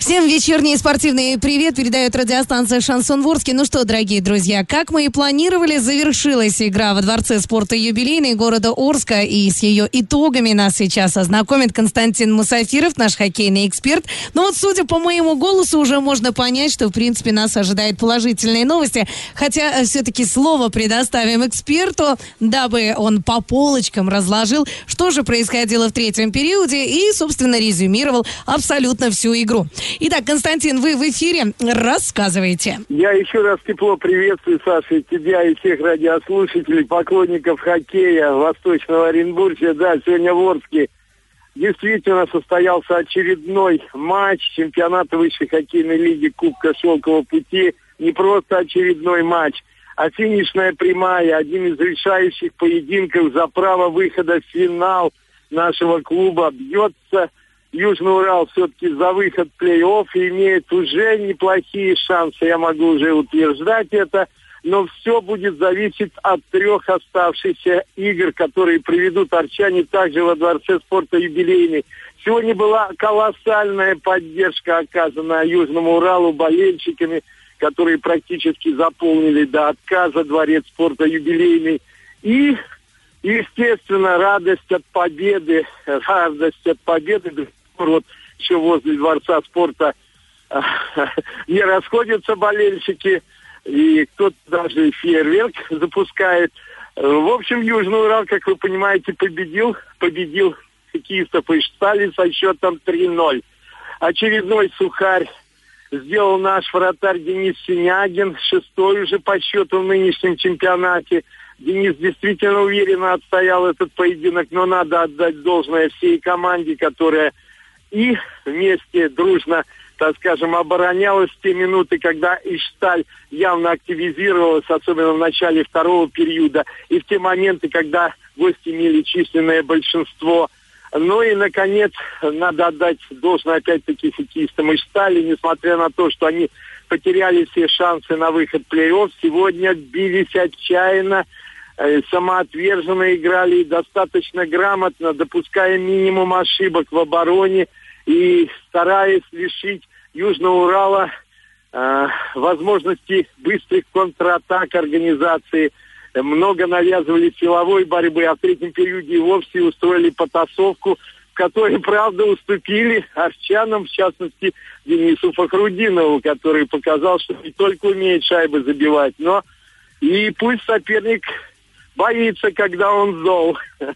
Всем вечерний спортивный привет передает радиостанция «Шансон Ворске». Ну что, дорогие друзья, как мы и планировали, завершилась игра во Дворце спорта юбилейной города Орска. И с ее итогами нас сейчас ознакомит Константин Мусафиров, наш хоккейный эксперт. Но вот, судя по моему голосу, уже можно понять, что, в принципе, нас ожидают положительные новости. Хотя э, все-таки слово предоставим эксперту, дабы он по полочкам разложил, что же происходило в третьем периоде и, собственно, резюмировал абсолютно всю игру. Итак, Константин, вы в эфире. Рассказывайте. Я еще раз тепло приветствую, Саша, тебя и всех радиослушателей, поклонников хоккея Восточного Оренбуржья. Да, сегодня в Орске действительно состоялся очередной матч чемпионата высшей хоккейной лиги Кубка Шелкового пути. Не просто очередной матч, а финишная прямая, один из решающих поединков за право выхода в финал нашего клуба. Бьется Южный Урал все-таки за выход в плей-офф имеет уже неплохие шансы, я могу уже утверждать это, но все будет зависеть от трех оставшихся игр, которые приведут арчане также во Дворце спорта юбилейный. Сегодня была колоссальная поддержка оказана Южному Уралу болельщиками, которые практически заполнили до отказа Дворец спорта юбилейный. И естественно, радость от победы, радость от победы вот еще возле Дворца спорта не расходятся болельщики, и кто-то даже фейерверк запускает. В общем, Южный Урал, как вы понимаете, победил, победил хоккеистов из Штали со счетом 3-0. Очередной сухарь сделал наш вратарь Денис Синягин, шестой уже по счету в нынешнем чемпионате. Денис действительно уверенно отстоял этот поединок, но надо отдать должное всей команде, которая и вместе дружно, так скажем, оборонялась в те минуты, когда Ишталь явно активизировалась, особенно в начале второго периода, и в те моменты, когда гости имели численное большинство. Ну и, наконец, надо отдать должное опять-таки хоккеистам Иштали, несмотря на то, что они потеряли все шансы на выход в плей-офф, сегодня бились отчаянно, э, самоотверженно играли достаточно грамотно, допуская минимум ошибок в обороне – и стараясь лишить Южного Урала э, возможности быстрых контратак организации. Много навязывали силовой борьбы, а в третьем периоде вовсе устроили потасовку, в которой, правда, уступили арчанам, в частности, Денису Фахрудинову, который показал, что не только умеет шайбы забивать, но и пусть соперник боится, когда он зол.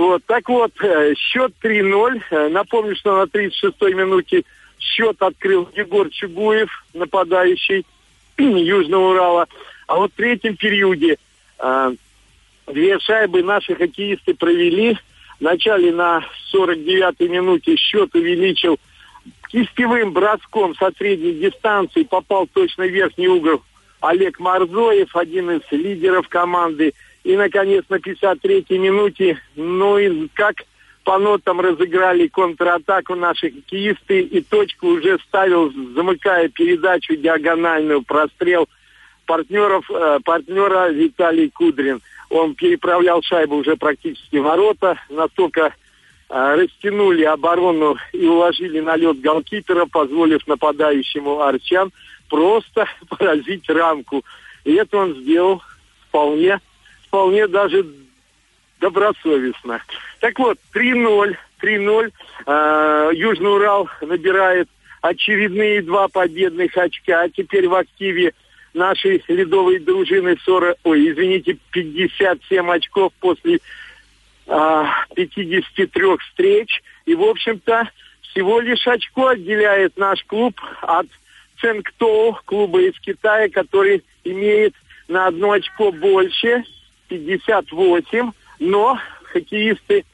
Вот, так вот, э, счет 3-0. Э, напомню, что на 36-й минуте счет открыл Егор Чугуев, нападающий Южного Урала. А вот в третьем периоде э, две шайбы наши хоккеисты провели. Вначале на 49-й минуте счет увеличил кистевым броском со средней дистанции. Попал точно в верхний угол Олег Марзоев, один из лидеров команды. И, наконец, на 53-й минуте, ну и как по нотам разыграли контратаку наши хоккеисты, и точку уже ставил, замыкая передачу диагональную, прострел партнеров, э, партнера Виталий Кудрин. Он переправлял шайбу уже практически в ворота, настолько э, растянули оборону и уложили на лед голкипера, позволив нападающему Арчан просто поразить рамку. И это он сделал вполне вполне даже добросовестно. Так вот, 3-0, 3-0. Э, Южный Урал набирает очередные два победных очка. А теперь в активе нашей ледовой дружины 40, ой, извините, 57 очков после э, 53 встреч. И, в общем-то, всего лишь очко отделяет наш клуб от Ценктоу, клуба из Китая, который имеет на одно очко больше – 58, но хоккеисты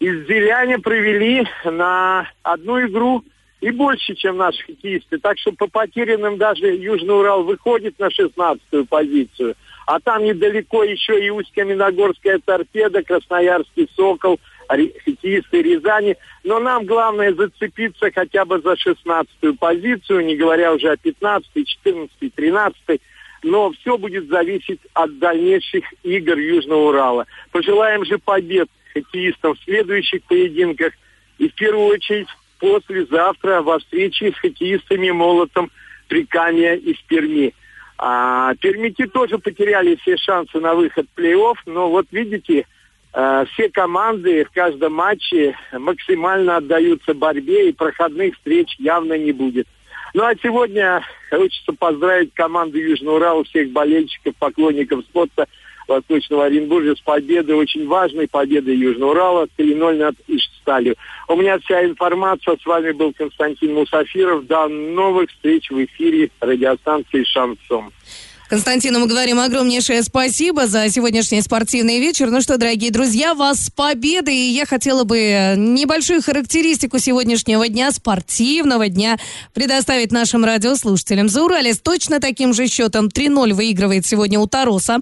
из Зеляне провели на одну игру и больше, чем наши хоккеисты. Так что по потерянным даже Южный Урал выходит на 16-ю позицию. А там недалеко еще и Усть-Каменогорская торпеда, Красноярский Сокол, хоккеисты Рязани. Но нам главное зацепиться хотя бы за 16-ю позицию, не говоря уже о 15-й, 14-й, 13-й. Но все будет зависеть от дальнейших игр Южного Урала. Пожелаем же побед хоккеистам в следующих поединках. И в первую очередь послезавтра во встрече с хоккеистами Молотом Прикамья из Перми. А, пермики тоже потеряли все шансы на выход в плей-офф, но вот видите, а, все команды в каждом матче максимально отдаются борьбе, и проходных встреч явно не будет. Ну а сегодня хочется поздравить команду Южного Урала, всех болельщиков, поклонников спорта – Восточного Оренбуржья с победой, очень важной победой Южного Урала 3-0 над Ишсталью. У меня вся информация. С вами был Константин Мусафиров. До новых встреч в эфире радиостанции «Шансон». Константину мы говорим огромнейшее спасибо за сегодняшний спортивный вечер. Ну что, дорогие друзья, вас с победой. И я хотела бы небольшую характеристику сегодняшнего дня, спортивного дня, предоставить нашим радиослушателям. За Урале с точно таким же счетом 3-0 выигрывает сегодня у Тароса.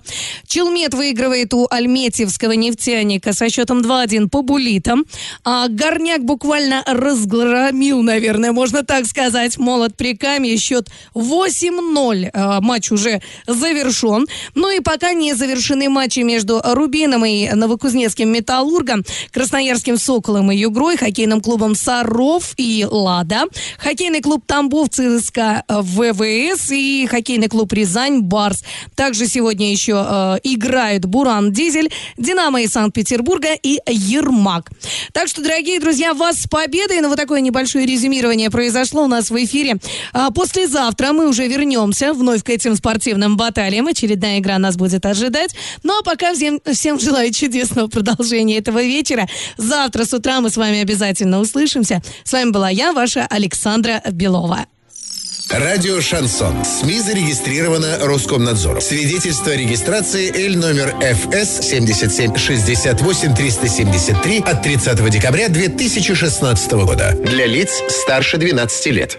Челмет выигрывает у Альметьевского нефтяника со счетом 2-1 по булитам. А Горняк буквально разгромил, наверное, можно так сказать, молот при Камье. Счет 8-0. А, матч уже завершен. Ну и пока не завершены матчи между Рубином и Новокузнецким Металлургом, Красноярским Соколом и Югрой, хоккейным клубом Саров и Лада, хоккейный клуб Тамбов ЦСКА ВВС и хоккейный клуб Рязань Барс. Также сегодня еще э, играют Буран Дизель, Динамо из Санкт-Петербурга и Ермак. Так что, дорогие друзья, вас с победой. Ну, вот такое небольшое резюмирование произошло у нас в эфире. А послезавтра мы уже вернемся вновь к этим спортивным спортивным баталиям. Очередная игра нас будет ожидать. Ну а пока всем, всем желаю чудесного продолжения этого вечера. Завтра с утра мы с вами обязательно услышимся. С вами была я, ваша Александра Белова. Радио «Шансон». СМИ зарегистрировано Роскомнадзором. Свидетельство о регистрации Л номер ФС 7768 373 от 30 декабря 2016 года. Для лиц старше 12 лет.